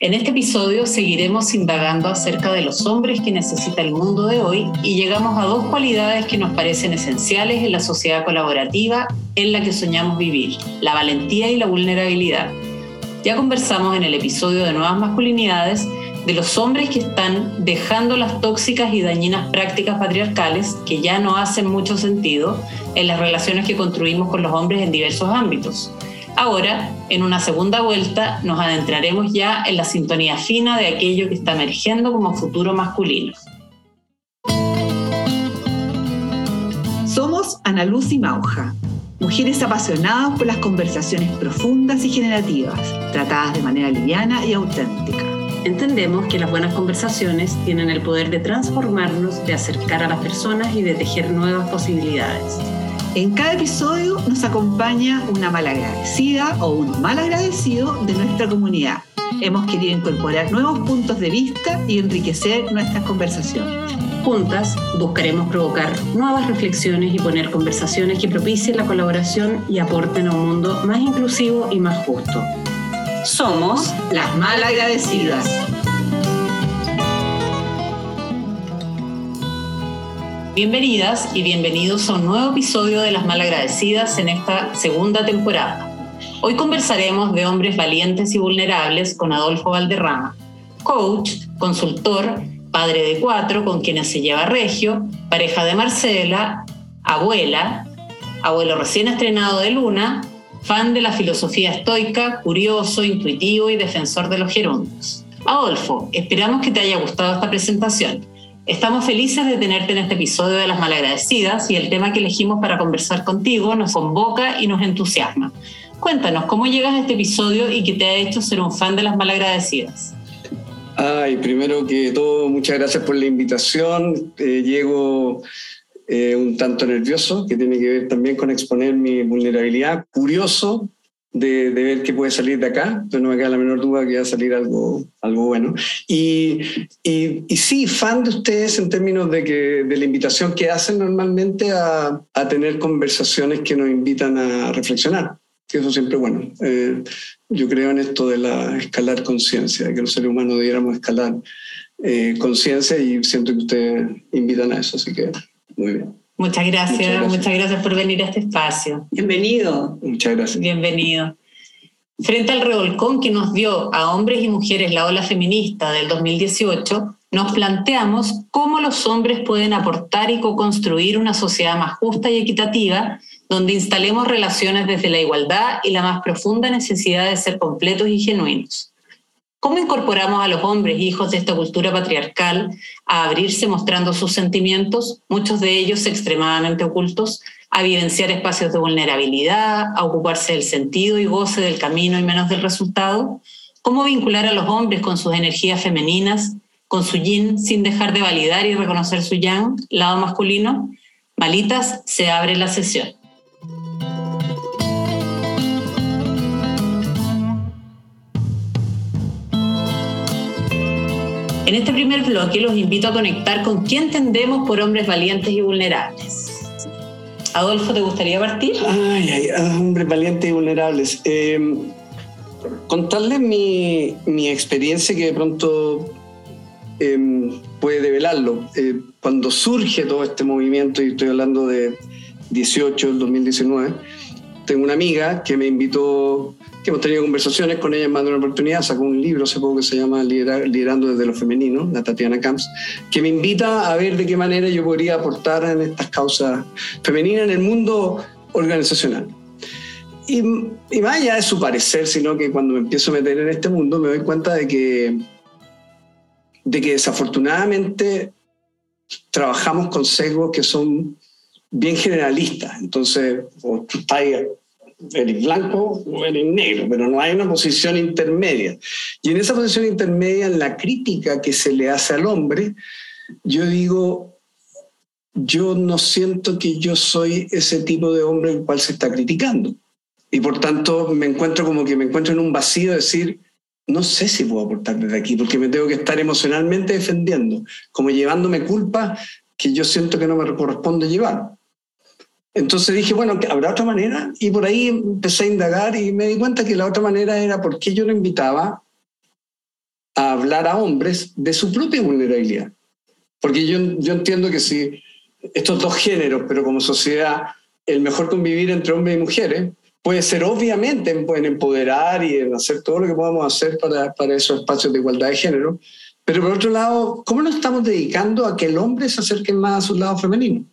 En este episodio seguiremos indagando acerca de los hombres que necesita el mundo de hoy y llegamos a dos cualidades que nos parecen esenciales en la sociedad colaborativa en la que soñamos vivir, la valentía y la vulnerabilidad. Ya conversamos en el episodio de Nuevas Masculinidades de los hombres que están dejando las tóxicas y dañinas prácticas patriarcales que ya no hacen mucho sentido en las relaciones que construimos con los hombres en diversos ámbitos. Ahora, en una segunda vuelta, nos adentraremos ya en la sintonía fina de aquello que está emergiendo como futuro masculino. Somos Ana Luz y Mauja, mujeres apasionadas por las conversaciones profundas y generativas, tratadas de manera liviana y auténtica. Entendemos que las buenas conversaciones tienen el poder de transformarnos, de acercar a las personas y de tejer nuevas posibilidades. En cada episodio nos acompaña una malagradecida o un mal agradecido de nuestra comunidad. Hemos querido incorporar nuevos puntos de vista y enriquecer nuestras conversaciones. Juntas buscaremos provocar nuevas reflexiones y poner conversaciones que propicien la colaboración y aporten a un mundo más inclusivo y más justo. Somos las malagradecidas. Bienvenidas y bienvenidos a un nuevo episodio de Las Malagradecidas en esta segunda temporada. Hoy conversaremos de hombres valientes y vulnerables con Adolfo Valderrama, coach, consultor, padre de cuatro con quienes se lleva Regio, pareja de Marcela, abuela, abuelo recién estrenado de Luna, fan de la filosofía estoica, curioso, intuitivo y defensor de los gerundos. Adolfo, esperamos que te haya gustado esta presentación. Estamos felices de tenerte en este episodio de Las Malagradecidas y el tema que elegimos para conversar contigo nos convoca y nos entusiasma. Cuéntanos, ¿cómo llegas a este episodio y qué te ha hecho ser un fan de Las Malagradecidas? Ay, primero que todo, muchas gracias por la invitación. Eh, llego eh, un tanto nervioso, que tiene que ver también con exponer mi vulnerabilidad. Curioso, de, ver qué puede salir de acá, entonces no me queda la menor duda que va a salir algo, algo bueno. Y, y, sí, fan de ustedes en términos de, que, de la invitación que hacen normalmente a, a tener conversaciones que nos invitan a reflexionar, que eso siempre bueno. Eh, yo creo en esto de la escalar conciencia, de que los seres humanos debiéramos escalar eh, conciencia y siento que ustedes invitan a eso, así que muy bien. Muchas gracias, muchas gracias, por venir a este espacio. Bienvenido. Muchas gracias. Bienvenido. Frente al revolcón que nos dio a hombres y mujeres la ola feminista del 2018, nos planteamos cómo los hombres pueden aportar y co-construir una sociedad más justa y equitativa, donde instalemos relaciones desde la igualdad y la más profunda necesidad de ser completos y genuinos. ¿Cómo incorporamos a los hombres hijos de esta cultura patriarcal a abrirse mostrando sus sentimientos, muchos de ellos extremadamente ocultos, a vivenciar espacios de vulnerabilidad, a ocuparse del sentido y goce del camino y menos del resultado? ¿Cómo vincular a los hombres con sus energías femeninas, con su yin, sin dejar de validar y reconocer su yang, lado masculino? Malitas, se abre la sesión. En este primer bloque los invito a conectar con quién entendemos por hombres valientes y vulnerables. Adolfo, ¿te gustaría partir? Ay, ay, ah, hombres valientes y vulnerables. Eh, contarles mi, mi, experiencia que de pronto em, puede develarlo. Eh, cuando surge todo este movimiento, y estoy hablando de 18, el 2019, tengo una amiga que me invitó que hemos tenido conversaciones con ella más de una oportunidad, sacó un libro hace poco que se llama Liderando desde lo femenino, la Tatiana Camps, que me invita a ver de qué manera yo podría aportar en estas causas femeninas en el mundo organizacional. Y, y más allá de su parecer, sino que cuando me empiezo a meter en este mundo me doy cuenta de que, de que desafortunadamente trabajamos con sesgos que son bien generalistas. Entonces, o tú estás eres blanco o eres negro, pero no hay una posición intermedia. Y en esa posición intermedia, en la crítica que se le hace al hombre, yo digo, yo no siento que yo soy ese tipo de hombre el cual se está criticando. Y por tanto me encuentro como que me encuentro en un vacío de decir, no sé si puedo aportar desde aquí, porque me tengo que estar emocionalmente defendiendo, como llevándome culpa que yo siento que no me corresponde llevar. Entonces dije, bueno, ¿habrá otra manera? Y por ahí empecé a indagar y me di cuenta que la otra manera era por qué yo lo invitaba hablar a hombres de su propia vulnerabilidad. Porque yo, yo entiendo que si estos dos géneros, pero como sociedad, el mejor convivir entre hombres y mujeres, puede ser obviamente en, empoderar y en hacer todo lo que podamos hacer para, para esos espacios de igualdad de género, pero por otro lado, ¿cómo nos estamos dedicando a que el hombre se acerque más a su lado femenino?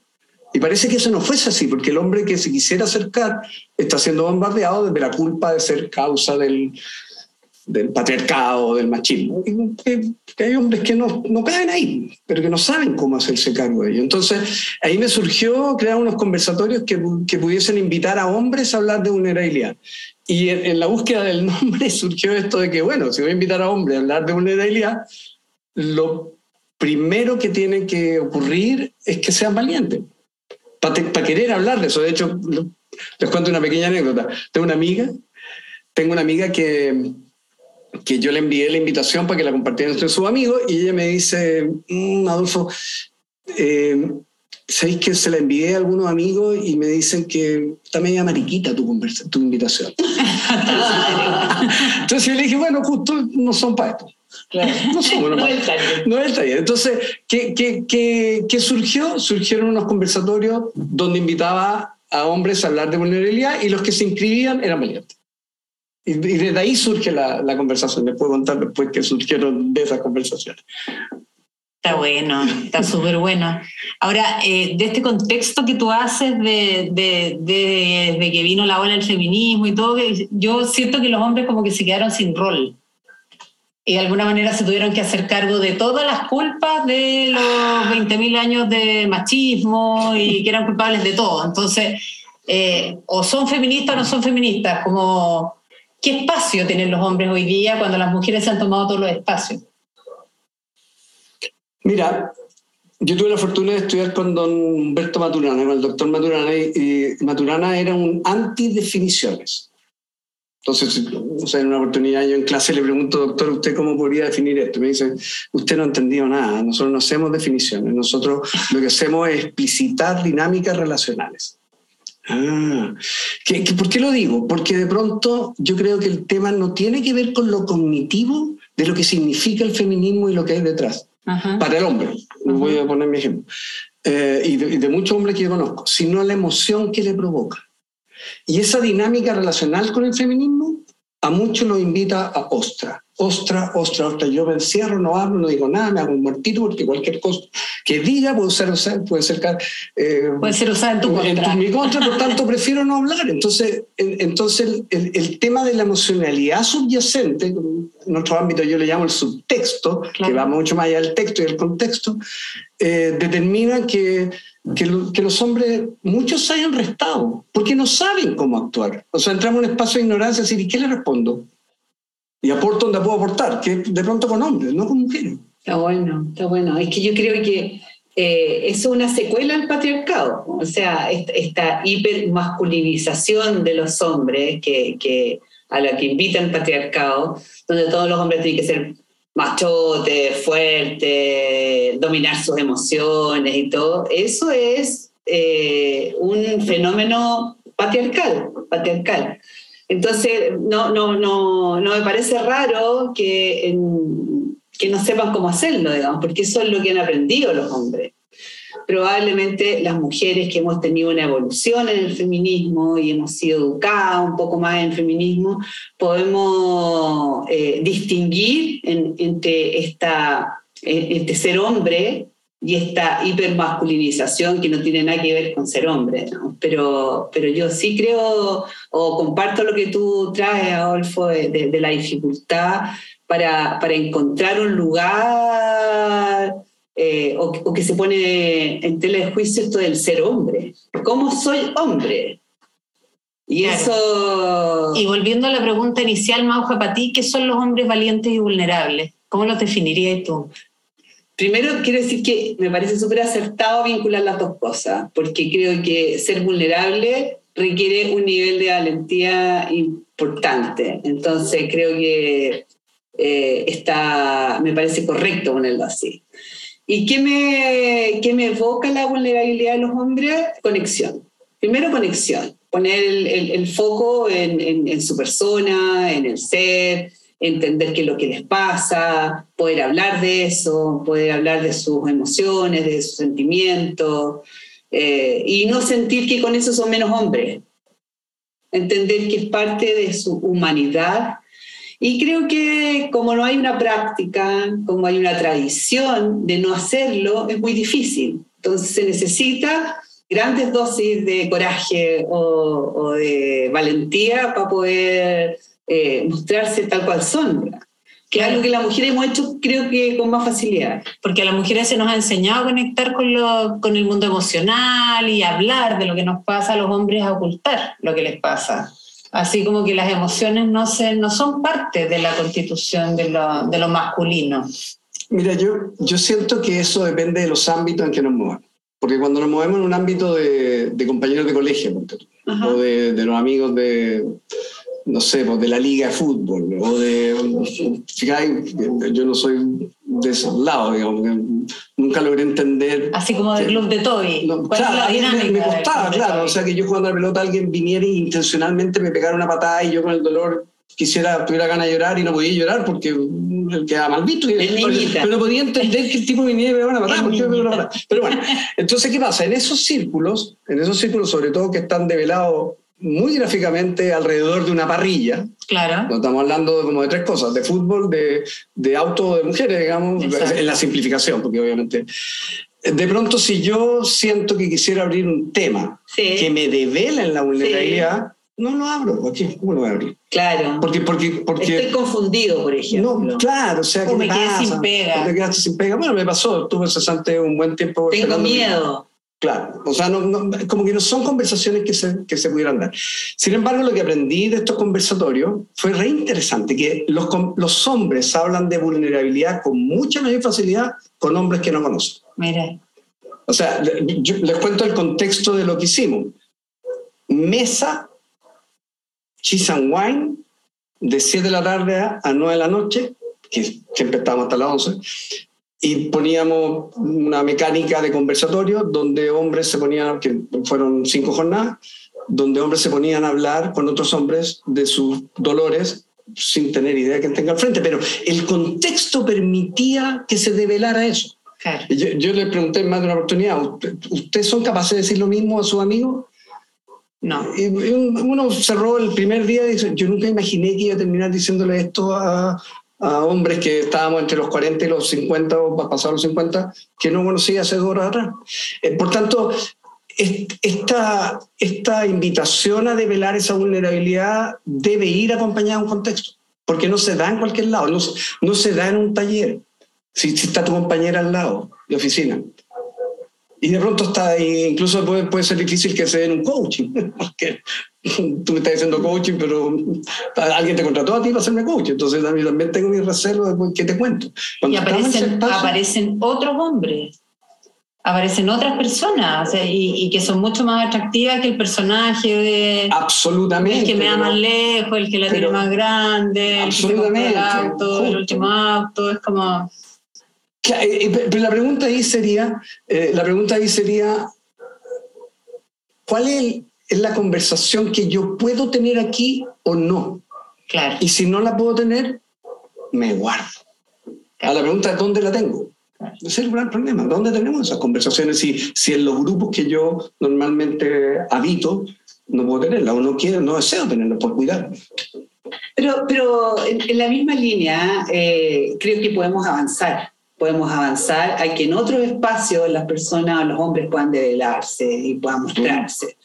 Y parece que eso no fuese así, porque el hombre que se quisiera acercar está siendo bombardeado desde la culpa de ser causa del, del patriarcado, del machismo. Hay hombres que no, no, caen ahí, pero que no saben cómo hacerse cargo de ello. Entonces, ahí me surgió crear unos conversatorios que, que pudiesen invitar a hombres a hablar de vulnerabilidad. Y en, en, la búsqueda del nombre surgió esto de que, bueno, si voy a invitar a hombres a hablar de vulnerabilidad, lo primero que tiene que ocurrir es que sean valientes para querer hablar de eso. De hecho, les cuento una pequeña anécdota. Tengo una amiga, tengo una amiga que, que yo le envié la invitación para que la compartiera entre sus amigos y ella me dice, mm, Adolfo, eh, ¿sabéis que se la envié a algunos amigos y me dicen que está media mariquita tu, tu invitación? Entonces yo le dije, bueno, justo no son para esto. Claro. No, somos no, el taller. Entonces, ¿qué, qué, qué, qué surgió? Surgieron unos conversatorios donde invitaba a hombres a hablar de vulnerabilidad y los que se inscribían eran valientes. Y, desde ahí surge la, la conversación. Les puedo contar después que surgieron de esas conversaciones. Está bueno, está súper bueno. Ahora, eh, de este contexto que tú haces de, de, de, de, que vino la ola del feminismo y todo, yo siento que los hombres como que se quedaron sin rol y de alguna manera se tuvieron que hacer cargo de todas las culpas de los 20.000 años de machismo y que eran culpables de todo. Entonces, eh, o son feministas o no son feministas, como qué espacio tienen los hombres hoy día cuando las mujeres se han tomado todos los espacios. Mira, yo tuve la fortuna de estudiar con don Humberto Maturana, con el doctor Maturana, y Maturana era un anti-definiciones. Entonces, o sea, en una oportunidad yo en clase le pregunto, doctor, ¿usted cómo podría definir esto? Me dice, usted no ha entendido nada, nosotros no hacemos definiciones, nosotros lo que hacemos es explicitar dinámicas relacionales. Ah, por qué lo digo? Porque de pronto yo creo que el tema no tiene que ver con lo cognitivo de lo que significa el feminismo y lo que hay detrás. Para el hombre, voy a poner mi ejemplo, eh, y, de, y de muchos hombres que yo conozco, sino la emoción que le provoca. Y esa dinámica relacional con el feminismo a muchos lo invita a ostra, ostra, ostra, ostra. Yo me encierro, no hablo, no digo nada, me hago un muertito porque cualquier cosa que diga puede ser, puede ser, eh, puede ser usada en tu contra. En mi contra, por tanto prefiero no hablar. Entonces, entonces el, el, tema de la emocionalidad subyacente, en nuestro ámbito yo le llamo el subtexto, que va mucho más allá del texto y el contexto, eh, determina que que, los hombres, muchos se hayan restado, porque no saben cómo actuar. O sea, entramos en un espacio de ignorancia decir, ¿y qué le respondo? Y aporto donde puedo aportar, que de pronto con hombres, no con mujeres. Está bueno, está bueno. Es que yo creo que eh, es una secuela del patriarcado, o sea, esta, hipermasculinización de los hombres que, que, a la que invita el patriarcado, donde todos los hombres tienen que ser machote, fuerte, dominar sus emociones y todo, eso es eh, un fenómeno patriarcal, patriarcal. Entonces, no, no, no, no me parece raro que, que no sepan cómo hacerlo, digamos, porque eso es lo que han aprendido los hombres probablemente las mujeres que hemos tenido una evolución en el feminismo y hemos sido educadas un poco más en feminismo, podemos eh, distinguir entre esta, este ser hombre y esta hipermasculinización que no tiene nada que ver con ser hombre. Pero, pero yo sí creo o comparto lo que tú traes, Adolfo, de, de la dificultad para, para encontrar un lugar eh, o, que se pone en tela de juicio esto del ser hombre. ¿Cómo soy hombre? Y eso... Y volviendo a la pregunta inicial, Mauja, para ti, ¿qué son los hombres valientes y vulnerables? ¿Cómo lo definirías tú? Primero, quiero decir que me parece súper acertado vincular las dos cosas, porque creo que ser vulnerable requiere un nivel de valentía importante. Entonces, creo que eh, está, me parece correcto ponerlo así. ¿Y qué me, qué me evoca la vulnerabilidad de los hombres? Conexión. Primero, conexión. Poner el, el, foco en, en, su persona, en el ser, entender qué es lo que les pasa, poder hablar de eso, poder hablar de sus emociones, de sus sentimientos, eh, y no sentir que con eso son menos hombres. Entender que es parte de su humanidad. Y creo que como no hay una práctica, como hay una tradición de no hacerlo, es muy difícil. Entonces se necesita grandes dosis de coraje o, de valentía para poder eh, mostrarse tal cual son. Que es algo que las mujeres hemos hecho, creo que con más facilidad. Porque a las mujeres se nos ha enseñado a conectar con, lo, con el mundo emocional y hablar de lo que nos pasa, a los hombres a ocultar lo que les pasa. Así como que las emociones no, se, no son parte de la constitución de lo, de lo masculino. Mira, yo, yo siento que eso depende de los ámbitos en que nos movemos. Porque cuando nos movemos en un ámbito de, compañeros de colegio, o de, los amigos de, no sé, pues de la liga de fútbol, o de, fijáis, yo no soy de esos lados, digamos, nunca logré entender. Así como del club de Toby. claro, me, me, costaba, claro, o sea, que yo jugando a la pelota alguien viniera y intencionalmente me pegara una patada y yo con el dolor quisiera, tuviera ganas de llorar y no podía llorar porque quedaba mal visto. pero no podía entender que el tipo viniera y me iba a matar. Pero bueno, entonces, ¿qué pasa? En esos círculos, en esos círculos sobre todo que están develados muy gráficamente alrededor de una parrilla. Claro. No estamos hablando como de tres cosas, de fútbol, de, de auto, de mujeres, digamos, en la simplificación, porque obviamente... De pronto, si yo siento que quisiera abrir un tema que me devela en la vulnerabilidad, no lo abro. Aquí, ¿Cómo lo voy a abrir? Claro. Porque, porque, porque, Estoy confundido, por ejemplo. No, claro, o sea, ¿qué me quedé sin pega. Te quedaste sin pega. Bueno, me pasó, tuve cesante un buen tiempo. Tengo miedo. Claro, o sea, no, como que no son conversaciones que se, que se pudieran dar. Sin embargo, lo que aprendí de estos conversatorios fue re interesante, que los, los hombres hablan de vulnerabilidad con mucha mayor facilidad con hombres que no conocen. Mire. O sea, yo les cuento el contexto de lo que hicimos. Mesa cheese and wine, de 7 de la tarde a 9 de la noche, que siempre estábamos hasta las 11, y poníamos una mecánica de conversatorio donde hombres se ponían, que fueron cinco jornadas, donde hombres se ponían a hablar con otros hombres de sus dolores sin tener idea de quién tenga al frente, pero el contexto permitía que se develara eso. Yo, yo, le pregunté más de una oportunidad, ¿ustedes son capaces de decir lo mismo a sus amigos? No. Y uno cerró el primer día y dice, yo nunca imaginé que iba a terminar diciéndole esto a, a hombres que estábamos entre los 40 y los 50 o pasar los 50, que no conocía hace dos horas atrás. Eh, por tanto, esta, esta invitación a develar esa vulnerabilidad debe ir acompañada de un contexto, porque no se da en cualquier lado, no, no se da en un taller, si, si está tu compañera al lado de oficina. Y de pronto está incluso puede, puede ser difícil que se den un coaching, porque tú me estás diciendo coaching, pero alguien te contrató a ti para hacerme coaching, entonces a mí también tengo mi recelo de qué te cuento. y aparecen, aparecen otros hombres, aparecen otras personas y, que son mucho más atractivas que el personaje de... Absolutamente. El que me da más lejos, el que la tiene más grande, absolutamente, el, auto, el último auto, es como... Eh, eh, pero la pregunta ahí sería, eh, la pregunta ahí sería, ¿cuál es, la conversación que yo puedo tener aquí o no? Claro. Y si no la puedo tener, me guardo. A la pregunta es ¿dónde la tengo? Ese es el gran problema. ¿Dónde tenemos esas conversaciones si, si en los grupos que yo normalmente habito no puedo tenerla o no quiero, no deseo tenerla por cuidar? Pero, pero en, la misma línea creo que podemos avanzar podemos avanzar a que en otros espacios las personas o los hombres puedan develarse y puedan mostrarse.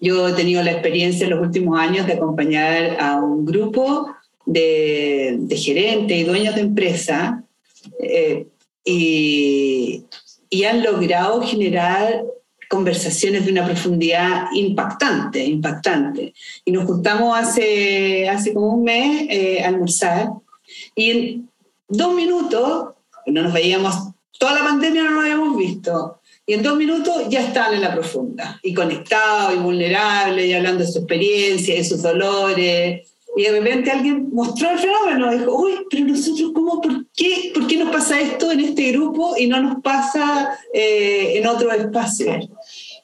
Yo he tenido la experiencia en los últimos años de acompañar a un grupo de, gerentes y dueños de empresa eh, y, y han logrado generar conversaciones de una profundidad impactante, impactante. Y nos juntamos hace, hace como un mes eh, a almorzar y en dos minutos no nos veíamos, toda la pandemia no nos habíamos visto. Y en dos minutos ya estaban en la profunda, y conectados, y vulnerables, y hablando de su experiencia, de sus dolores. Y de repente alguien mostró el fenómeno, dijo, uy, pero nosotros, ¿cómo, por qué, por qué nos pasa esto en este grupo y no nos pasa eh, en otro espacio?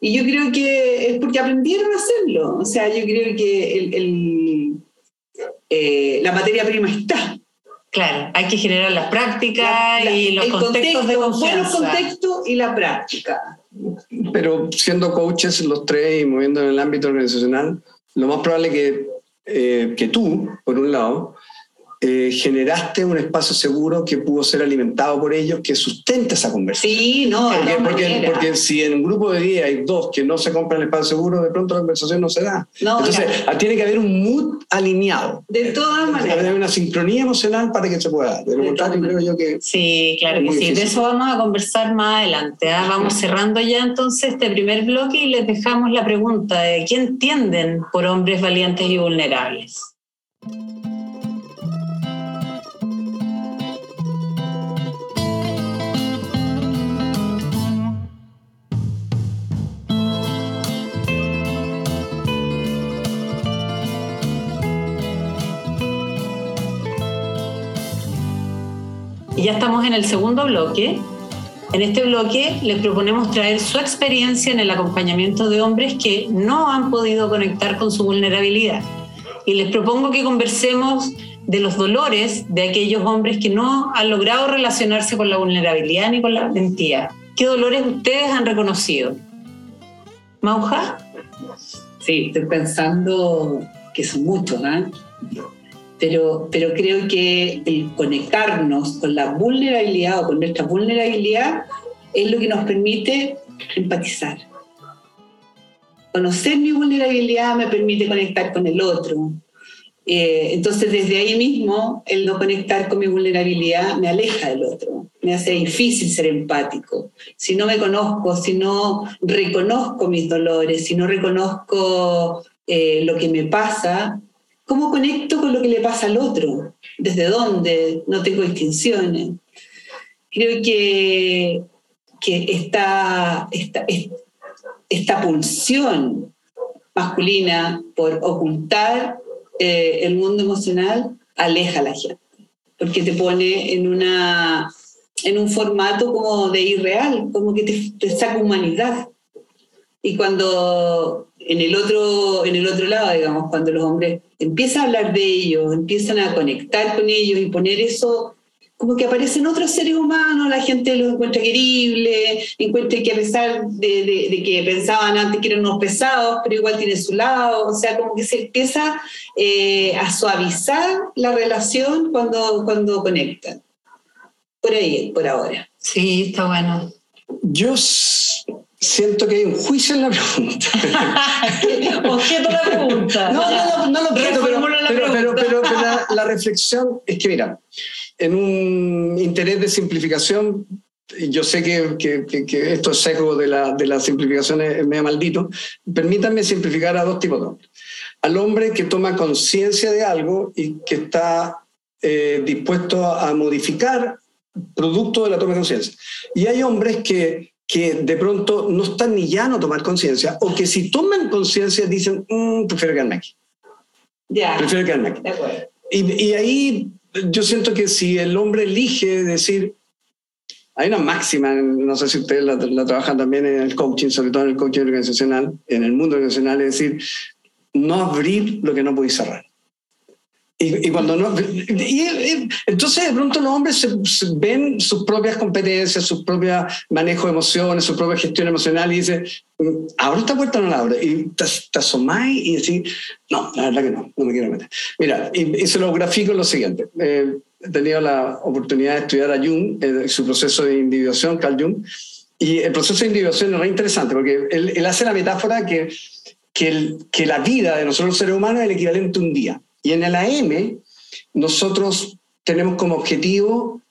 Y yo creo que es porque aprendieron a hacerlo. O sea, yo creo que el, eh, la materia prima está Claro, hay que generar las prácticas y los contextos de confianza. Buenos contextos y la práctica. Pero siendo coaches los tres y moviendo en el ámbito organizacional, lo más probable que, eh, que tú, por un lado, eh, generaste un espacio seguro que pudo ser alimentado por ellos, que sustenta esa conversación. Sí, no, porque, porque, porque, si en un grupo de 10 hay dos que no se compran el espacio seguro, de pronto la conversación no se da. Entonces, tiene que haber un mood alineado. De todas maneras. Tiene que haber una sincronía emocional para que se pueda dar. De lo contrario, creo yo que. Sí, claro que sí. De eso vamos a conversar más adelante. ¿ah? Vamos cerrando ya entonces este primer bloque y les dejamos la pregunta de quién entienden por hombres valientes y vulnerables. Ya estamos en el segundo bloque. En este bloque les proponemos traer su experiencia en el acompañamiento de hombres que no han podido conectar con su vulnerabilidad. Y les propongo que conversemos de los dolores de aquellos hombres que no han logrado relacionarse con la vulnerabilidad ni con la valentía. ¿Qué dolores ustedes han reconocido? ¿Mauja? Sí, estoy pensando que son muchos, ¿eh? Pero, pero creo que el conectarnos con la vulnerabilidad o con nuestra vulnerabilidad es lo que nos permite empatizar. Conocer mi vulnerabilidad me permite conectar con el otro. Eh, entonces, desde ahí mismo, el no conectar con mi vulnerabilidad me aleja del otro, me hace difícil ser empático. Si no me conozco, si no reconozco mis dolores, si no reconozco eh, lo que me pasa, ¿Cómo conecto con lo que le pasa al otro? ¿Desde dónde? No tengo distinciones. Creo que, que esta, esta, esta pulsión masculina por ocultar eh, el mundo emocional aleja a la gente, porque te pone en, una, en un formato como de irreal, como que te, te saca humanidad. Y cuando en el, otro, en el otro lado, digamos, cuando los hombres empiezan a hablar de ellos, empiezan a conectar con ellos y poner eso, como que aparecen otros seres humanos, la gente los encuentra querible, encuentra que a pesar de, que pensaban antes que eran unos pesados, pero igual tiene su lado, o sea, como que se empieza eh, a suavizar la relación cuando, cuando conectan. Por ahí, por ahora. Sí, está bueno. Yo siento que hay un juicio en la pregunta. objeto la pregunta. No, no, no, no lo objeto, pero, pero, pero, la, reflexión es que, mira, en un interés de simplificación, yo sé que, que, que esto es sesgo de la, de la simplificación es medio maldito, permítanme simplificar a dos tipos de hombres. Al hombre que toma conciencia de algo y que está eh, dispuesto a modificar producto de la toma de conciencia. Y hay hombres que que de pronto no están ni ya no tomar conciencia, o que si toman conciencia dicen, mm, prefiero quedarme aquí. Ya. Prefiero quedarme aquí. Y, y, ahí yo siento que si el hombre elige decir, hay una máxima, no sé si ustedes la, la, trabajan también en el coaching, sobre todo en el coaching organizacional, en el mundo organizacional, es decir, no abrir lo que no podéis cerrar. Y, cuando no. Y, entonces, de pronto, los hombres ven sus propias competencias, su propio manejo de emociones, su propia gestión emocional y dicen: mm, ¿Abro esta puerta no la abro? Y te, te asomáis y decís: No, la verdad que no, no me quiero meter. Mira, y, se lo grafico lo siguiente. Eh, he tenido la oportunidad de estudiar a Jung, eh, su proceso de individuación, Carl Jung, y el proceso de individuación es muy interesante porque él, él hace la metáfora que, que, que la vida de nosotros los seres humanos es el equivalente a un día. Y en el AM nosotros tenemos como objetivo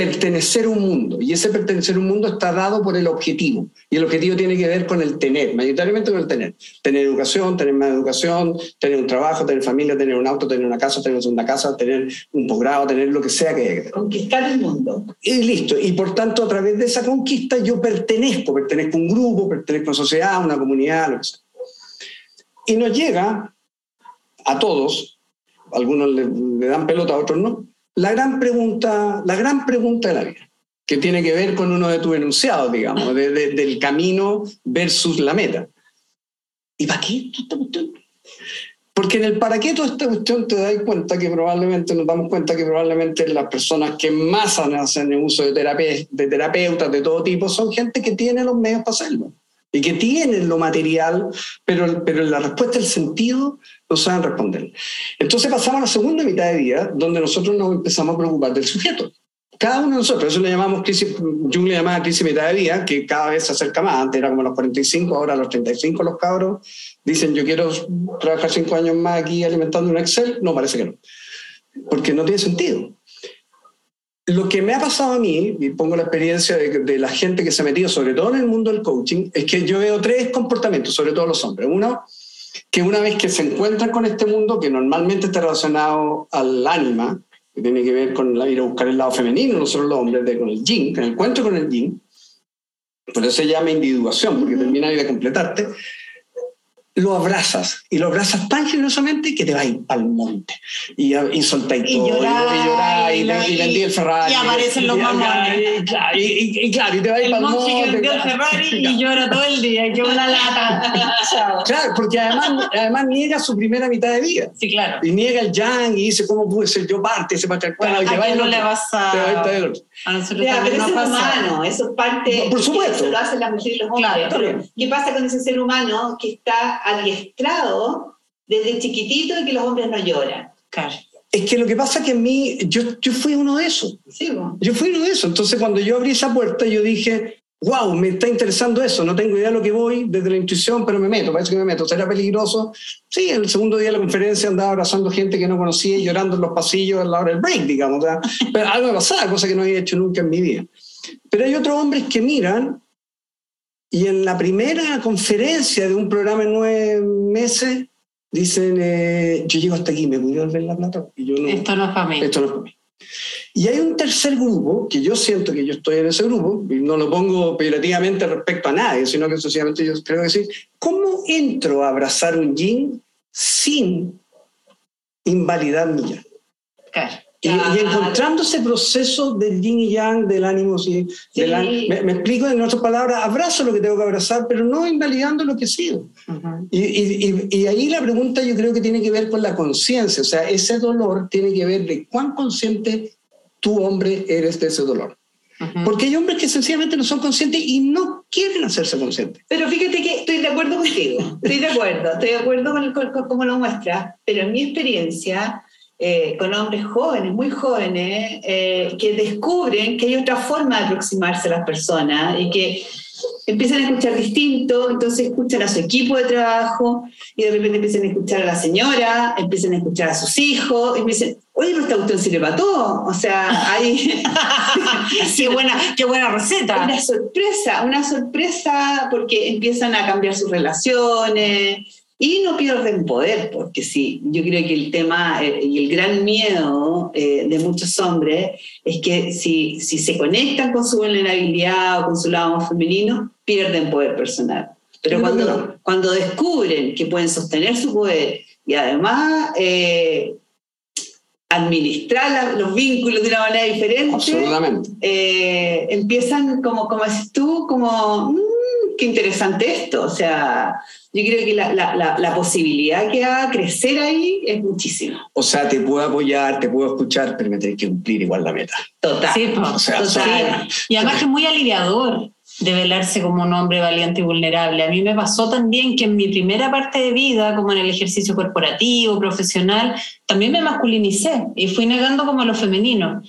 pertenecer a un mundo. Y ese pertenecer a un mundo está dado por el objetivo. Y el objetivo tiene que ver con el tener, mayoritariamente con el tener. Tener educación, tener más educación, tener un trabajo, tener familia, tener un auto, tener una casa, tener una segunda casa, tener un posgrado, tener lo que sea que haya Conquistar el mundo. Y listo. Y por tanto, a través de esa conquista yo pertenezco, pertenezco a un grupo, pertenezco a una sociedad, a una comunidad, lo que sea. Y nos llega a todos, algunos le, dan pelota, a otros no, la gran pregunta, la gran pregunta de la vida, que tiene que ver con uno de tus enunciados, digamos, del camino versus la meta. ¿Y para qué? Porque en el para qué toda esta cuestión te das cuenta que probablemente, nos damos cuenta que probablemente las personas que más hacen uso de, terapia, de terapeutas de todo tipo son gente que tiene los medios para hacerlo y que tienen lo material, pero, pero la respuesta, el sentido, no saben responder. Entonces pasamos a la segunda mitad de día, donde nosotros nos empezamos a preocupar del sujeto. Cada uno de nosotros, eso le llamamos crisis, Jung le llamaba crisis mitad de día, que cada vez se acerca más, antes era como los 45, ahora los 35 los cabros dicen yo quiero trabajar cinco años más aquí alimentando un Excel, no, parece que no, porque no tiene sentido. Lo que me ha pasado a mí, y pongo la experiencia de, la gente que se ha metido, sobre todo en el mundo del coaching, es que yo veo tres comportamientos, sobre todo los hombres. Uno, que una vez que se encuentran con este mundo, que normalmente está relacionado al ánima, que tiene que ver con ir a buscar el lado femenino, no solo los hombres, de, con el yin, con el encuentro con el yin, por eso se llama individuación, porque termina de completarte, lo abrazas y lo abrazas tan generosamente que te vas al monte y, y soltáis todo y llorar y, y, vendí el Ferrari y aparecen los mamones y, claro y te vas al monte que vendió el Ferrari y llora todo el día y que una lata claro porque además, además niega su primera mitad de vida sí claro y niega el yang y dice cómo pude ser yo parte ese patriarcado y te va no le vas a, a, a pero eso es humano eso es parte por supuesto eso lo hacen las mujeres y los hombres claro, ¿qué pasa con ese ser humano que está adiestrado desde chiquitito de que los hombres no lloran. Claro. Es que lo que pasa es que en mí, yo, yo fui uno de esos. Sí, Yo fui uno de esos. Entonces cuando yo abrí esa puerta, yo dije, wow, me está interesando eso, no tengo idea de lo que voy desde la intuición, pero me meto, parece que me meto. ¿Será peligroso? Sí, el segundo día de la conferencia andaba abrazando gente que no conocía y llorando en los pasillos a la hora del break, digamos. Pero algo me pasaba, cosa que no había hecho nunca en mi vida. Pero hay otros hombres que miran y en la primera conferencia de un programa en nueve meses, dicen, eh, yo llego hasta aquí, me a volver la plata. Y yo no, esto no es para mí. Esto no es para mí. Y hay un tercer grupo, que yo siento que yo estoy en ese grupo, y no lo pongo peyorativamente respecto a nadie, sino que sencillamente yo creo decir, ¿cómo entro a abrazar un yin sin invalidar mi yin? Claro. Y, encontrando ese proceso del yin y yang, del ánimo, sí, me, explico en otras palabras, abrazo lo que tengo que abrazar, pero no invalidando lo que sido. y, y, ahí la pregunta yo creo que tiene que ver con la conciencia, o sea, ese dolor tiene que ver de cuán consciente tú, hombre, eres de ese dolor. Porque hay hombres que sencillamente no son conscientes y no quieren hacerse conscientes. Pero fíjate que estoy de acuerdo contigo, estoy de acuerdo, estoy de acuerdo con, con cómo lo muestras, pero en mi experiencia eh, con hombres jóvenes, muy jóvenes, eh, que descubren que hay otra forma de aproximarse a las personas y que empiezan a escuchar distinto, entonces escuchan a su equipo de trabajo y de repente empiezan a escuchar a la señora, empiezan a escuchar a sus hijos y me dicen, oye, pero esta cuestión se le mató. O sea, hay... qué, buena, qué buena receta. Una sorpresa, una sorpresa porque empiezan a cambiar sus relaciones, y no pierden poder, porque sí, yo creo que el tema eh, y el gran miedo eh, de muchos hombres es que si, si se conectan con su vulnerabilidad o con su lado más femenino, pierden poder personal. Pero cuando, cuando descubren que pueden sostener su poder y además eh, administrar los vínculos de una manera diferente, empiezan como, como dices tú, como, mm, qué interesante esto. O sea, yo creo que la, la, la, posibilidad que va a crecer ahí es muchísimo. O sea, te puedo apoyar, te puedo escuchar, pero me tenés que cumplir igual la meta. Total. Sí, o sea, total. Y además que es muy aliviador de velarse como un hombre valiente y vulnerable. A mí me pasó también que en mi primera parte de vida, como en el ejercicio corporativo, profesional, también me masculinicé y fui negando como lo femenino.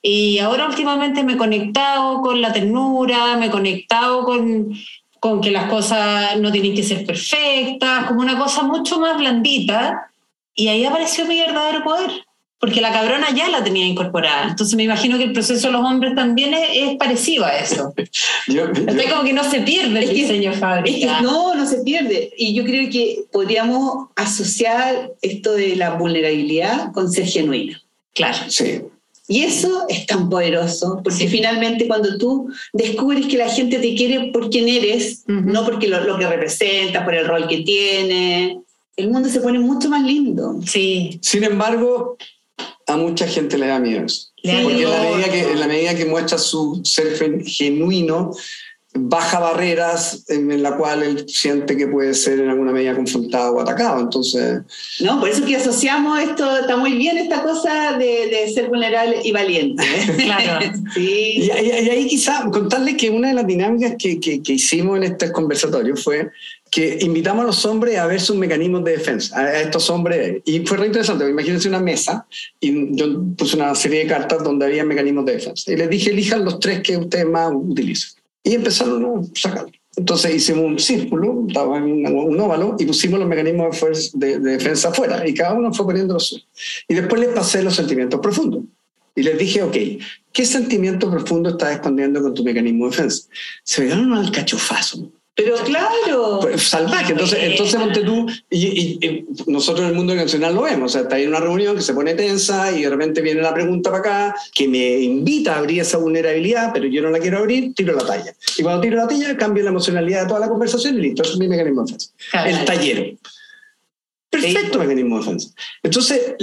Y ahora últimamente me he conectado con la ternura, me he conectado con, con que las cosas no tienen que ser perfectas, como una cosa mucho más blandita, y ahí apareció mi verdadero poder, porque la cabrona ya la tenía incorporada. Entonces me imagino que el proceso de los hombres también es, parecido a eso. yo, como que no se pierde el diseño fábrica. no, no se pierde. Y yo creo que podríamos asociar esto de la vulnerabilidad con ser genuina. Claro. Sí. Y eso es tan poderoso, porque finalmente cuando tú descubres que la gente te quiere por quien eres, no porque lo, que representas, por el rol que tiene, el mundo se pone mucho más lindo. Sí. Sin embargo, a mucha gente le da miedo eso. porque En, la medida que, en la medida que muestra su ser genuino, baja barreras en, la cual él siente que puede ser en alguna medida confrontado o atacado. Entonces. No, por eso que asociamos esto, está muy bien esta cosa de, ser vulnerable y valiente. claro. sí. y, ahí quizá contarles que una de las dinámicas que, que, que hicimos en este conversatorio fue que invitamos a los hombres a ver sus mecanismos de defensa, a estos hombres, y fue re interesante, imagínense una mesa, y yo puse una serie de cartas donde había mecanismos de defensa, y les dije, elijan los tres que ustedes más utilizan, y empezaron a sacar. Entonces hicimos un círculo, estaba en un óvalo, y pusimos los mecanismos de, de, defensa afuera, y cada uno fue poniendo los suyos. Y después les pasé los sentimientos profundos. Y les dije, ok, ¿qué sentimiento profundo estás escondiendo con tu mecanismo de defensa? Se veían al cachofazo pero claro. Salvaje. Entonces, entonces ponte tú, y, nosotros en el mundo nacional lo vemos. O sea, está ahí en una reunión que se pone tensa y de repente viene la pregunta para acá que me invita a abrir esa vulnerabilidad, pero yo no la quiero abrir, tiro la talla. Y cuando tiro la talla, cambio la emocionalidad de toda la conversación y listo. Eso es mi mecanismo de defensa. El tallero. Perfecto mecanismo de defensa. Entonces,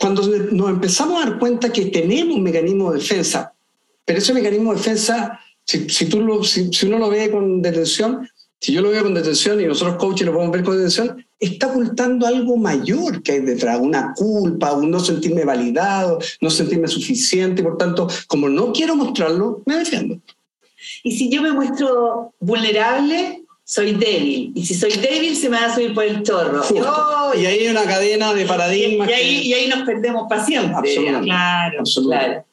cuando nos empezamos a dar cuenta que tenemos un mecanismo de defensa, pero ese mecanismo de defensa si, tú lo, si, uno lo ve con detención, si yo lo veo con detención y nosotros coaches lo podemos ver con detención, está ocultando algo mayor que hay detrás, una culpa, un no sentirme validado, no sentirme suficiente, por tanto, como no quiero mostrarlo, me defiendo. Y si yo me muestro vulnerable, soy débil. Y si soy débil, se me va a subir por el chorro. y ahí hay una cadena de paradigmas. Y, ahí, y ahí, nos perdemos para siempre. Claro, claro,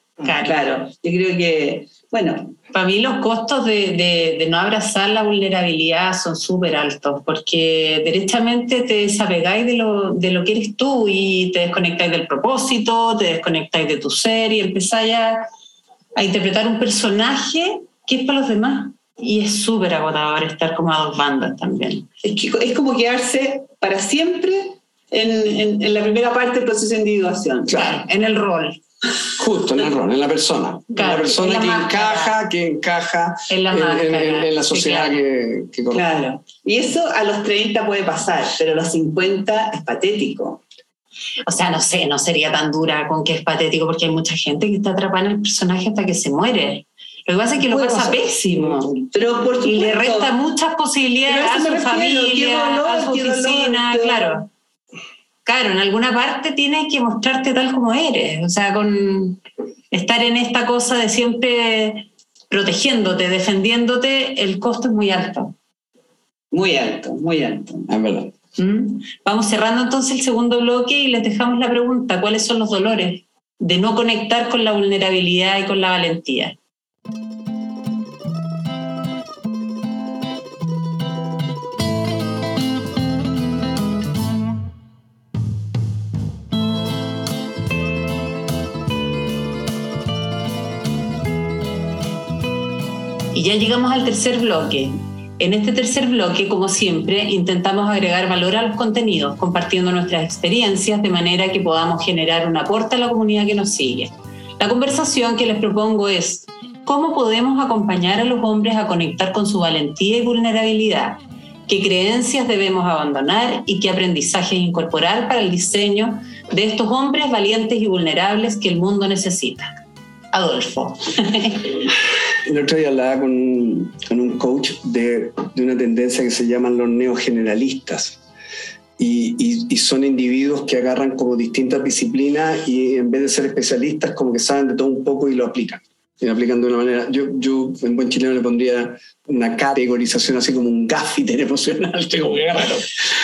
claro. Yo creo que, bueno, para mí los costos de, no abrazar la vulnerabilidad son súper altos, porque derechamente te desapegáis de lo, de lo que eres tú y te desconectáis del propósito, te desconectáis de tu ser y empezáis a, a interpretar un personaje que es para los demás. Y es súper agotador estar como a dos bandas también. Es, que, es como quedarse para siempre en, en, la primera parte del proceso de individuación. Claro, en el rol. Justo, en el rol, en la persona. la persona que encaja, que encaja en la, sociedad que, que Claro. Y eso a los 30 puede pasar, pero a los 50 es patético. O sea, no sé, no sería tan dura con que es patético porque hay mucha gente que está atrapada en el personaje hasta que se muere. Lo que pasa es que lo pasa pésimo. Pero por y le resta muchas posibilidades a su familia, a su oficina, claro claro, en alguna parte tienes que mostrarte tal como eres, o sea, con estar en esta cosa de siempre protegiéndote, defendiéndote, el costo es muy alto. Muy alto, muy alto. Es verdad. ¿Mm? Vamos cerrando entonces el segundo bloque y les dejamos la pregunta, ¿cuáles son los dolores de no conectar con la vulnerabilidad y con la valentía? Y ya llegamos al tercer bloque. En este tercer bloque, como siempre, intentamos agregar valor a los contenidos, compartiendo nuestras experiencias de manera que podamos generar un aporte a la comunidad que nos sigue. La conversación que les propongo es cómo podemos acompañar a los hombres a conectar con su valentía y vulnerabilidad, qué creencias debemos abandonar y qué aprendizajes incorporar para el diseño de estos hombres valientes y vulnerables que el mundo necesita. Adolfo. El otro día hablaba con, un coach de, una tendencia que se llaman los neogeneralistas. Y, y, son individuos que agarran como distintas disciplinas y en vez de ser especialistas, como que saben de todo un poco y lo aplican y aplican de una manera. Yo, yo en buen chileno le pondría una categorización así como un gaffiter emocional, como que raro.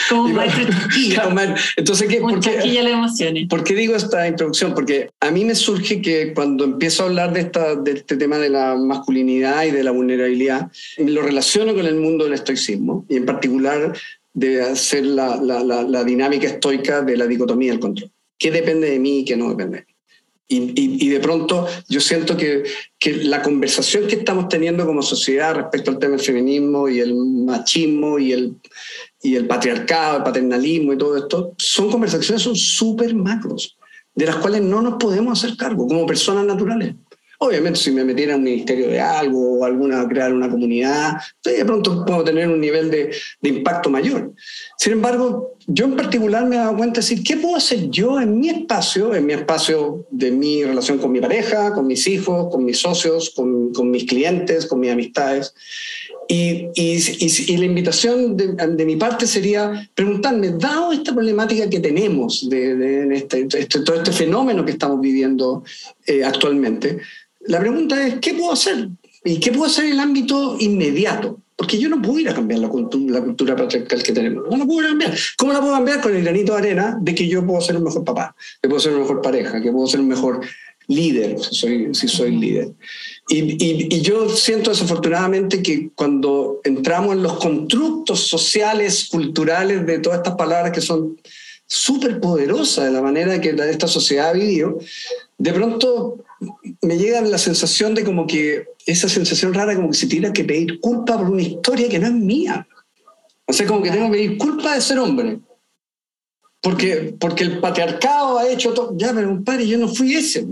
Como maestro Entonces, ¿qué, por, qué, ¿por qué digo esta introducción? Porque a mí me surge que cuando empiezo a hablar de, esta, de este tema de la masculinidad y de la vulnerabilidad, lo relaciono con el mundo del estoicismo y en particular de hacer la, la, la, la dinámica estoica de la dicotomía del control. ¿Qué depende de mí y qué no depende de mí? Y, de pronto yo siento que, la conversación que estamos teniendo como sociedad respecto al tema del feminismo y el machismo y el, y el patriarcado, el paternalismo y todo esto, son conversaciones son súper macros, de las cuales no nos podemos hacer cargo como personas naturales. Obviamente, si me metiera en un ministerio de algo o alguna, crear una comunidad, de pronto puedo tener un nivel de, impacto mayor. Sin embargo, yo en particular me he dado cuenta de decir, ¿qué puedo hacer yo en mi espacio, en mi espacio de mi relación con mi pareja, con mis hijos, con mis socios, con, mis clientes, con mis amistades? Y, la invitación de, mi parte sería preguntarme, dado esta problemática que tenemos, de este, este, todo este fenómeno que estamos viviendo eh, actualmente, la pregunta es, ¿qué puedo hacer? ¿Y qué puedo hacer en el ámbito inmediato? Porque yo no puedo ir a cambiar la cultura, la cultura patriarcal que tenemos. No la puedo cambiar. ¿Cómo la puedo cambiar? Con el granito de arena de que yo puedo ser un mejor papá, que puedo ser una mejor pareja, que puedo ser un mejor líder, si soy, si soy líder. Y, y, y, yo siento desafortunadamente que cuando entramos en los constructos sociales, culturales de todas estas palabras que son súper poderosas de la manera que esta sociedad ha vivido, de pronto me llega la sensación de como que esa sensación rara como que se tiene que pedir culpa por una historia que no es mía. O sea, como que tengo que pedir culpa de ser hombre. Porque, porque el patriarcado ha hecho todo. Ya, pero padre, yo no fui ese.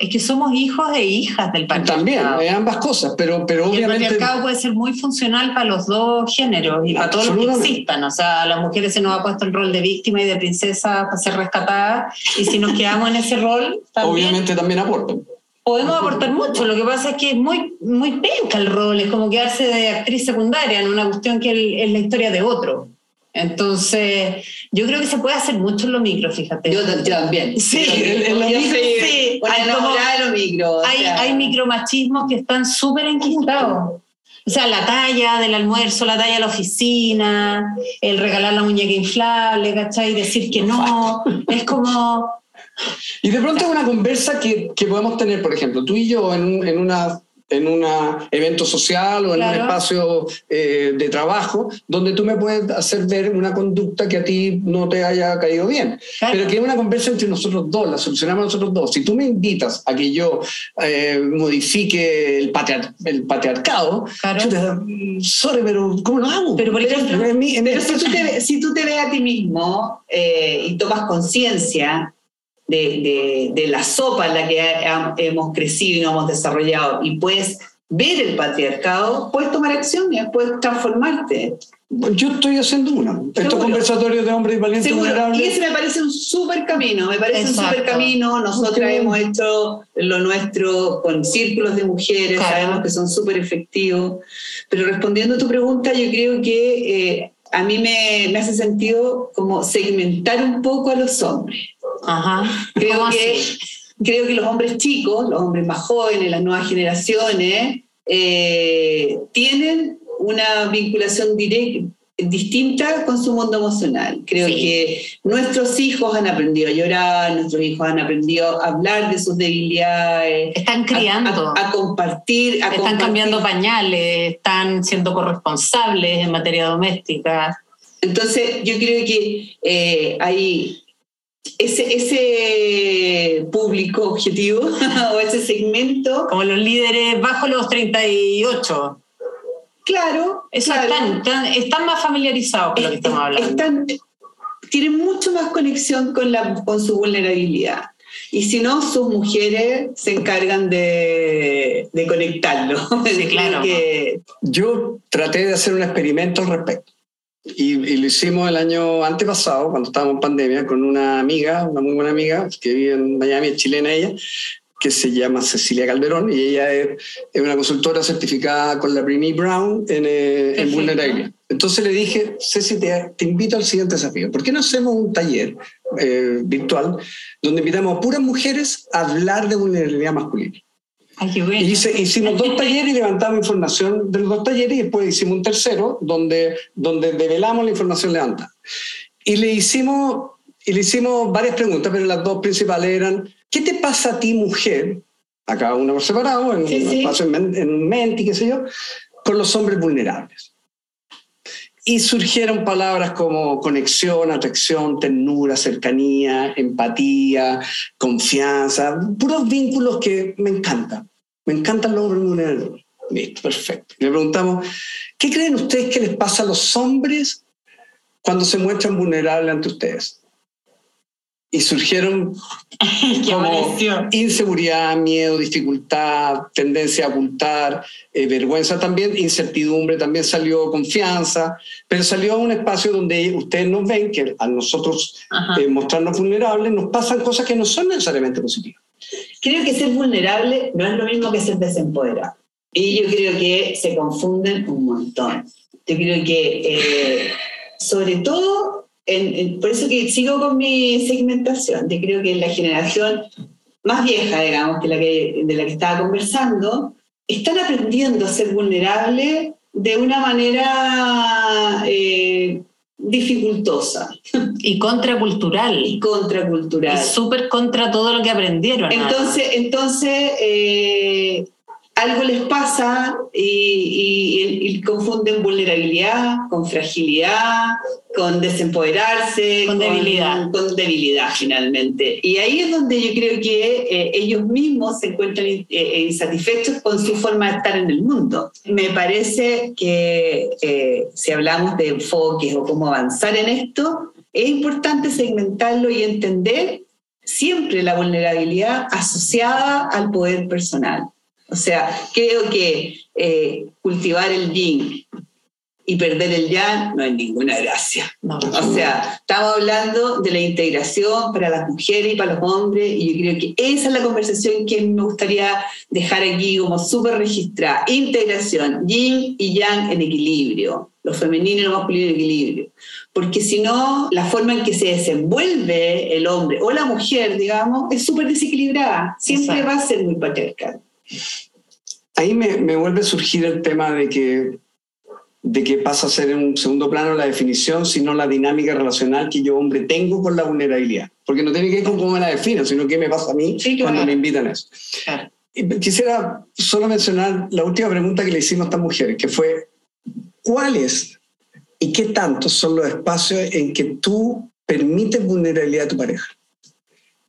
Es que somos hijos e hijas del patriarcado. También, ambas cosas, pero, pero obviamente. El patriarcado puede ser muy funcional para los dos géneros y para todos los que existan. O sea, a las mujeres se nos ha puesto el rol de víctima y de princesa para ser rescatadas, y si nos quedamos en ese rol. También, obviamente también aportan. Podemos aportar mucho, lo que pasa es que es muy, muy penca el rol, es como quedarse de actriz secundaria en una cuestión que es la historia de otro. Entonces, yo creo que se puede hacer mucho en lo micro, fíjate. Yo, también. Sí, en, lo micro. Sí, hay, lo micro, hay, hay micromachismos que están súper enquistados. O sea, la talla del almuerzo, la talla de la oficina, el regalar la muñeca inflable, ¿cachai? Decir que no. es como. Y de pronto es una conversa que, que, podemos tener, por ejemplo, tú y yo en, en una en un evento social o en un espacio eh, de trabajo donde tú me puedes hacer ver una conducta que a ti no te haya caído bien. Pero que es una conversa entre nosotros dos, la solucionamos nosotros dos. Si tú me invitas a que yo eh, modifique el, el patriarcado, yo te sorry, pero ¿cómo lo hago? Pero, por ejemplo, si, tú te, si, tú te, ves a ti mismo eh, y tomas conciencia de, la sopa en la que hemos crecido y nos hemos desarrollado y puedes ver el patriarcado, puedes tomar acción y puedes transformarte. Yo estoy haciendo una. Estos conversatorios de hombres y valientes vulnerables. Y ese me parece un súper camino, me parece un súper camino. Nosotras hemos hecho lo nuestro con círculos de mujeres, sabemos que son súper efectivos. Pero respondiendo a tu pregunta, yo creo que eh, a mí me, me hace sentido como segmentar un poco a los hombres. Ajá. Creo que, creo que los hombres chicos, los hombres más jóvenes, las nuevas generaciones, eh, tienen una vinculación directa distinta con su mundo emocional. Creo que nuestros hijos han aprendido a llorar, nuestros hijos han aprendido a hablar de sus debilidades. Están criando. A, compartir. están cambiando pañales, están siendo corresponsables en materia doméstica. Entonces, yo creo que eh, hay ese, ese público objetivo o ese segmento. Como los líderes bajo los 38. Claro. Están, están, más familiarizados con lo que estamos hablando. tienen mucho más conexión con, la, con su vulnerabilidad. Y si no, sus mujeres se encargan de, de conectarlo. Sí, claro. Yo traté de hacer un experimento al respecto. Y, lo hicimos el año antepasado, cuando estábamos en pandemia, con una amiga, una muy buena amiga, que vive en Miami, es chilena ella, que se llama Cecilia Calderón, y ella es, una consultora certificada con la Brini Brown en, eh, en vulnerabilidad. Entonces le dije, Ceci, te, invito al siguiente desafío. ¿Por qué no hacemos un taller eh, virtual donde invitamos a puras mujeres a hablar de vulnerabilidad masculina? Y hicimos dos talleres y levantamos información de los dos talleres y después hicimos un tercero donde, donde develamos la información levantada. Y le hicimos, y le hicimos varias preguntas, pero las dos principales eran, ¿qué te pasa a ti mujer? Acá una por separado, en, un, en un menti, qué sé yo, con los hombres vulnerables. Y surgieron palabras como conexión, atracción, ternura, cercanía, empatía, confianza, puros vínculos que me encantan. Me encantan los hombres vulnerables. Listo, perfecto. Le preguntamos, ¿qué creen ustedes que les pasa a los hombres cuando se muestran vulnerables ante ustedes? y surgieron como inseguridad, miedo, dificultad, tendencia a ocultar, eh, vergüenza también, incertidumbre, también salió confianza, pero salió a un espacio donde ustedes nos ven que a nosotros eh, mostrarnos vulnerables nos pasan cosas que no son necesariamente positivas. Creo que ser vulnerable no es lo mismo que ser desempoderado. Y yo creo que se confunden un montón. Yo creo que, eh, sobre todo, por eso que sigo con mi segmentación. Yo creo que la generación más vieja, digamos, que la que, de la que estaba conversando, están aprendiendo a ser vulnerables de una manera eh, dificultosa. Y contracultural. Y contracultural. Y súper contra todo lo que aprendieron. Entonces, entonces eh, algo les pasa y, confunden vulnerabilidad con fragilidad, con desempoderarse, con, debilidad. Con debilidad finalmente. Y ahí es donde yo creo que eh, ellos mismos se encuentran eh, insatisfechos con su forma de estar en el mundo. Me parece que eh, si hablamos de enfoques o cómo avanzar en esto, es importante segmentarlo y entender siempre la vulnerabilidad asociada al poder personal. O sea, creo que eh, cultivar el yin y perder el yang no hay ninguna gracia. o sea, estamos hablando de la integración para las mujeres y para los hombres y yo creo que esa es la conversación que me gustaría dejar aquí como súper registrada. Integración, yin y yang en equilibrio, lo femenino y lo masculino en equilibrio. Porque si no, la forma en que se desenvuelve el hombre o la mujer, digamos, es súper desequilibrada. Siempre va a ser muy patriarcal ahí me, vuelve a surgir el tema de que, de que pasa a ser en un segundo plano la definición, sino la dinámica relacional que yo, hombre, tengo con la vulnerabilidad. Porque no tiene que ver con cómo me la defino, sino qué me pasa a mí cuando me invitan a eso. quisiera solo mencionar la última pregunta que le hicimos a estas mujeres, que fue, ¿cuáles y qué tantos son los espacios en que tú permites vulnerabilidad a tu pareja?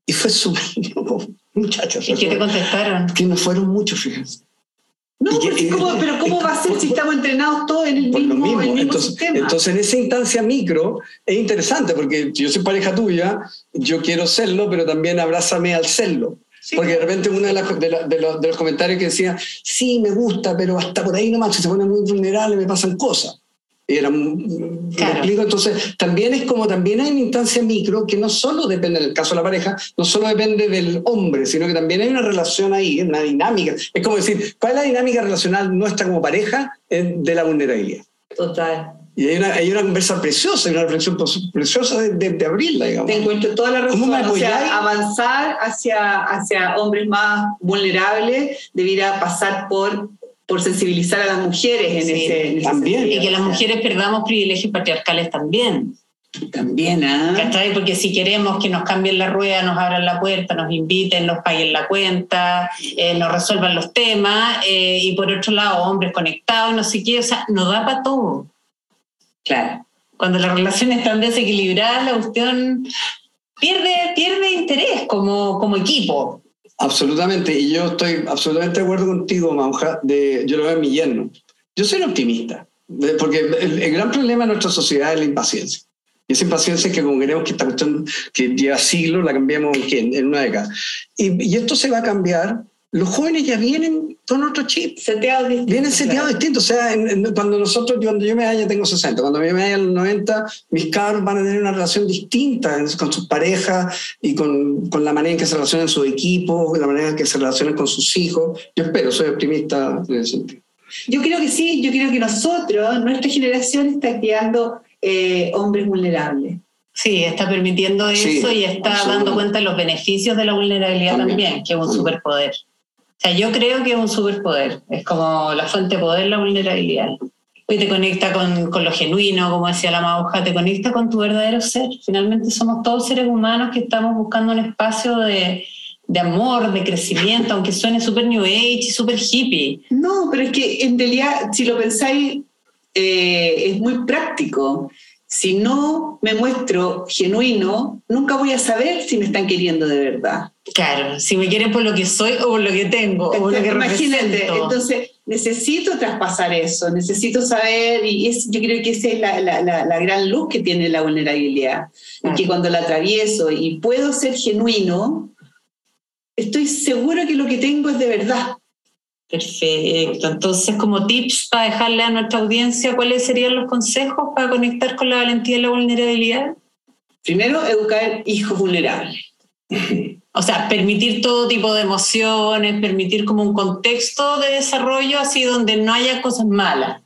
Y fue súper... Muchachos. ¿Y qué te contestaron? Que no fueron muchos, fíjense. No, pero ¿cómo va a ser si estamos entrenados todos en el mismo, entonces, sistema? Entonces, en esa instancia micro es interesante porque yo soy pareja tuya, yo quiero serlo, pero también abrázame al serlo. porque de repente uno de, de, los, comentarios que decía, sí, me gusta, pero hasta por ahí nomás, si se pone muy vulnerable me pasan cosas. Era, Entonces, también es como también hay una instancia micro que no solo depende, en el caso de la pareja, no solo depende del hombre, sino que también hay una relación ahí, una dinámica. Es como decir, ¿cuál es la dinámica relacional nuestra como pareja de la vulnerabilidad? Total. Y hay una, hay una conversa preciosa, una reflexión preciosa de, de, abrirla, digamos. Te encuentro toda la razón. O sea, avanzar hacia, hacia hombres más vulnerables debiera pasar por por sensibilizar a las mujeres en, ese, también. Y que las mujeres perdamos privilegios patriarcales también. También, ¿ah? Porque si queremos que nos cambien la rueda, nos abran la puerta, nos inviten, nos paguen la cuenta, eh, nos resuelvan los temas, eh, y por otro lado, hombres conectados, no sé qué, o sea, no da para todo. Claro. Cuando las relaciones están desequilibradas, la cuestión pierde, pierde interés como, como equipo. Absolutamente, y yo estoy absolutamente de acuerdo contigo, Mauja, de, yo lo veo en mi yerno. Yo soy un optimista, porque el, gran problema de nuestra sociedad es la impaciencia. Y esa impaciencia es que como queremos que esta cuestión que lleva siglos la cambiemos en una década. Y, y esto se va a cambiar los jóvenes ya vienen con otro chip. Seteados distintos. Vienen seteados distintos. O sea, cuando nosotros, cuando yo me vaya, tengo 60. Cuando yo me vaya a los 90, mis cabros van a tener una relación distinta con sus parejas y con, con, la manera en que se relacionan sus equipos, la manera en que se relacionan con sus hijos. Yo espero, soy optimista en ese sentido. Yo creo que sí, yo creo que nosotros, nuestra generación está creando eh, hombres vulnerables. Sí, está permitiendo eso y está dando cuenta de los beneficios de la vulnerabilidad también que es un superpoder sea, yo creo que es un superpoder, es como la fuente de poder, la vulnerabilidad. Y te conecta con, con, lo genuino, como decía la mauja, te conecta con tu verdadero ser. Finalmente somos todos seres humanos que estamos buscando un espacio de, de amor, de crecimiento, aunque suene súper new age y súper hippie. No, pero es que en realidad, si lo pensáis, eh, es muy práctico si no me muestro genuino, nunca voy a saber si me están queriendo de verdad. Claro, si me quieren por lo que soy o por lo que tengo o por lo que Imagínate, represento. entonces necesito traspasar eso, necesito saber, y es, yo creo que esa es la, la- la- la gran luz que tiene la vulnerabilidad, Claro. y que cuando la atravieso y puedo ser genuino, estoy seguro que lo que tengo es de verdad. Perfecto. Entonces, como tips para dejarle a nuestra audiencia, ¿cuáles serían los consejos para conectar con la valentía y la vulnerabilidad? Primero, educar hijos vulnerables. O sea, permitir todo tipo de emociones, permitir como un contexto de desarrollo así donde no haya cosas malas,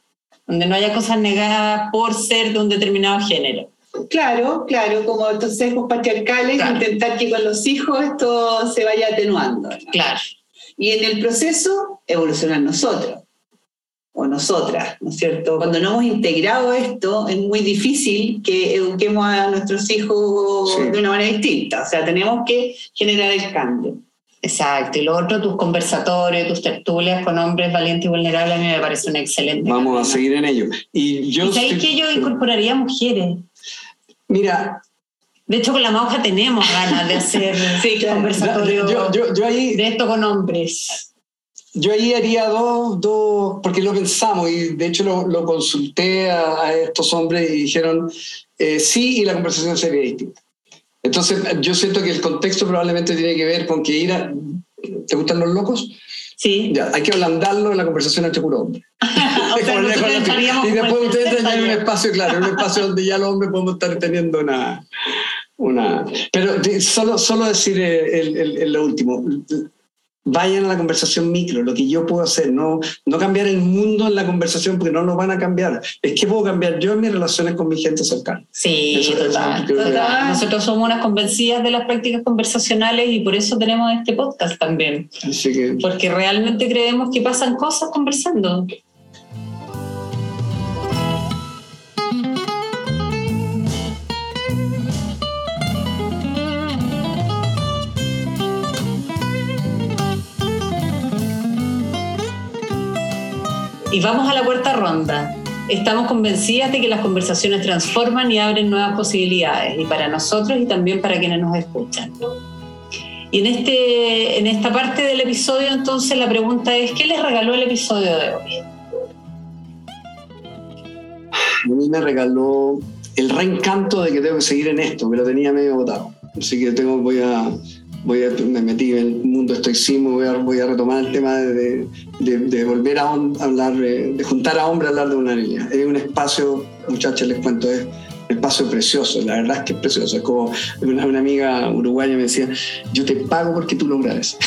donde no haya cosas negadas por ser de un determinado género. Claro, claro, como estos sesgos patriarcales, Claro. intentar que con los hijos esto se vaya atenuando. ¿no? Claro. Y en el proceso, evolucionar nosotros o nosotras, ¿no es cierto? Cuando no hemos integrado esto, es muy difícil que eduquemos a nuestros hijos Sí. de una manera distinta. O sea, tenemos que generar el cambio. Exacto. Y lo otro, tus conversatorios, tus tertulias con hombres valientes y vulnerables, a mí me parece una excelente. Vamos a seguir en ello. Y yo ¿Y sabéis estoy- que yo incorporaría mujeres? Mira, De hecho, con la mauja tenemos ganas de hacer Sí, claro. conversatorios yo, yo, yo ahí de esto con hombres. Yo ahí haría dos, dos, porque lo pensamos y de hecho lo, lo consulté a, a estos hombres y dijeron eh, sí y la conversación sería distinta. Entonces yo siento que el contexto probablemente tiene que ver con que ir a... ¿Te gustan los locos? Sí. Ya, hay que ablandarlo en la conversación entre puro hombre. O sea, y después ustedes tendrán un espacio, claro, un espacio donde ya los hombres podemos estar teniendo una... una pero de- solo, solo decir el, el- el- lo último. Vayan a la conversación micro, lo que yo puedo hacer, no, no cambiar el mundo en la conversación porque no lo van a cambiar. Es que puedo cambiar yo en mis relaciones con mi gente cercana. Sí, Eso- total, total. Nosotros somos unas convencidas de las prácticas conversacionales y por eso tenemos este podcast también. Así que Porque realmente creemos que pasan cosas conversando. Y vamos a la cuarta ronda. Estamos convencidas de que las conversaciones transforman y abren nuevas posibilidades, y para nosotros y también para quienes nos escuchan. Y en, este, en esta parte del episodio, entonces, la pregunta es, ¿qué les regaló el episodio de hoy? a mí me regaló el reencanto de que tengo que seguir en esto, que lo tenía medio botado. Así que tengo, voy a, voy a, me metí en el mundo estoicismo, voy a, voy a retomar el tema de, de, de volver a hablar, de, de juntar a hombres a hablar de una línea. Es un espacio, muchachos, les cuento, es un espacio precioso, la verdad es que es precioso. Es como una, una amiga uruguaya me decía, yo te pago porque tú lo grabes.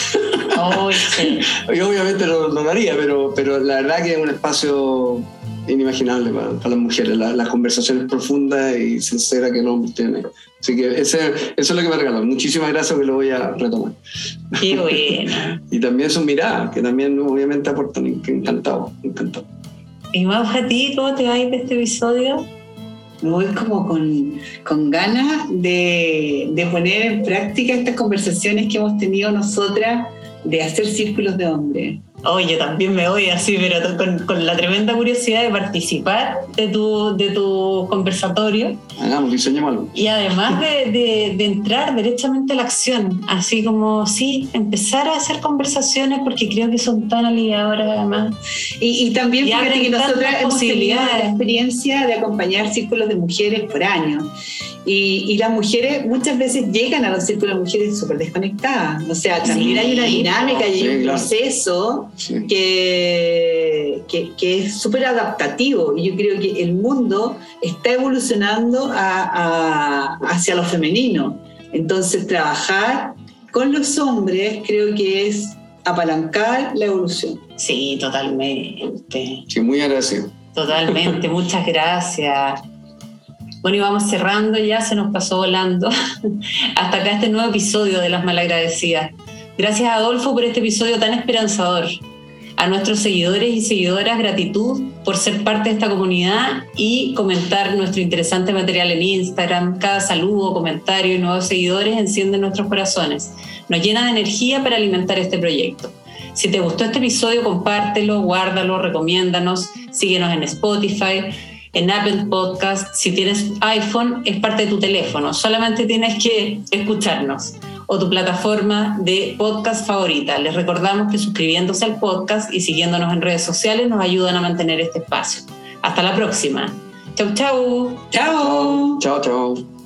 Hoy, sí. Y obviamente lo haría, pero, pero la verdad que es un espacio inimaginable para, para las mujeres, la- las conversaciones profundas y sinceras que los hombres tienen. Así que ese, eso es lo que me regaló. Muchísimas gracias que lo voy a retomar. Qué bueno. Y también sus miradas, que también obviamente aportan. Encantado, encantado. ¿Y más a ti, cómo te va a ir de este episodio? Me voy como con, con ganas de, de poner en práctica estas conversaciones que hemos tenido nosotras de hacer círculos de hombres. Oye, también me voy así, pero con, con la tremenda curiosidad de participar de tu, de tu conversatorio Hagamos, diseñemos algo. y además de, de- de entrar derechamente a la acción, así como, sí, empezar a hacer conversaciones porque creo que son tan aliviadoras además. Y, y también Y fíjate que nosotras tantas hemos tenido posibilidades. la experiencia de acompañar círculos de mujeres por años. Y, y las mujeres muchas veces llegan a los círculos de mujeres súper desconectadas. O sea, también Sí. hay una dinámica y hay Sí, un claro. proceso Sí. que, que, que es súper adaptativo. Y yo creo que el mundo está evolucionando a- a- hacia lo femenino. Entonces, trabajar con los hombres creo que es apalancar la evolución. Sí, totalmente. Sí, muy agradecido. Totalmente, muchas gracias. Bueno, y vamos cerrando ya, se nos pasó volando. Hasta acá este nuevo episodio de Las Malagradecidas. Gracias Adolfo por este episodio tan esperanzador. A nuestros seguidores y seguidoras, gratitud por ser parte de esta comunidad y comentar nuestro interesante material en Instagram. Cada saludo, comentario y nuevos seguidores encienden nuestros corazones. Nos llena de energía para alimentar este proyecto. Si te gustó este episodio, compártelo, guárdalo, recomiéndanos, síguenos en Spotify. en Apple Podcast. Si tienes iPhone, es parte de tu teléfono. Solamente tienes que escucharnos o tu plataforma de podcast favorita. Les recordamos que suscribiéndose al podcast y siguiéndonos en redes sociales nos ayudan a mantener este espacio. Hasta la próxima. Chau, chau. Chao. Chao, chao.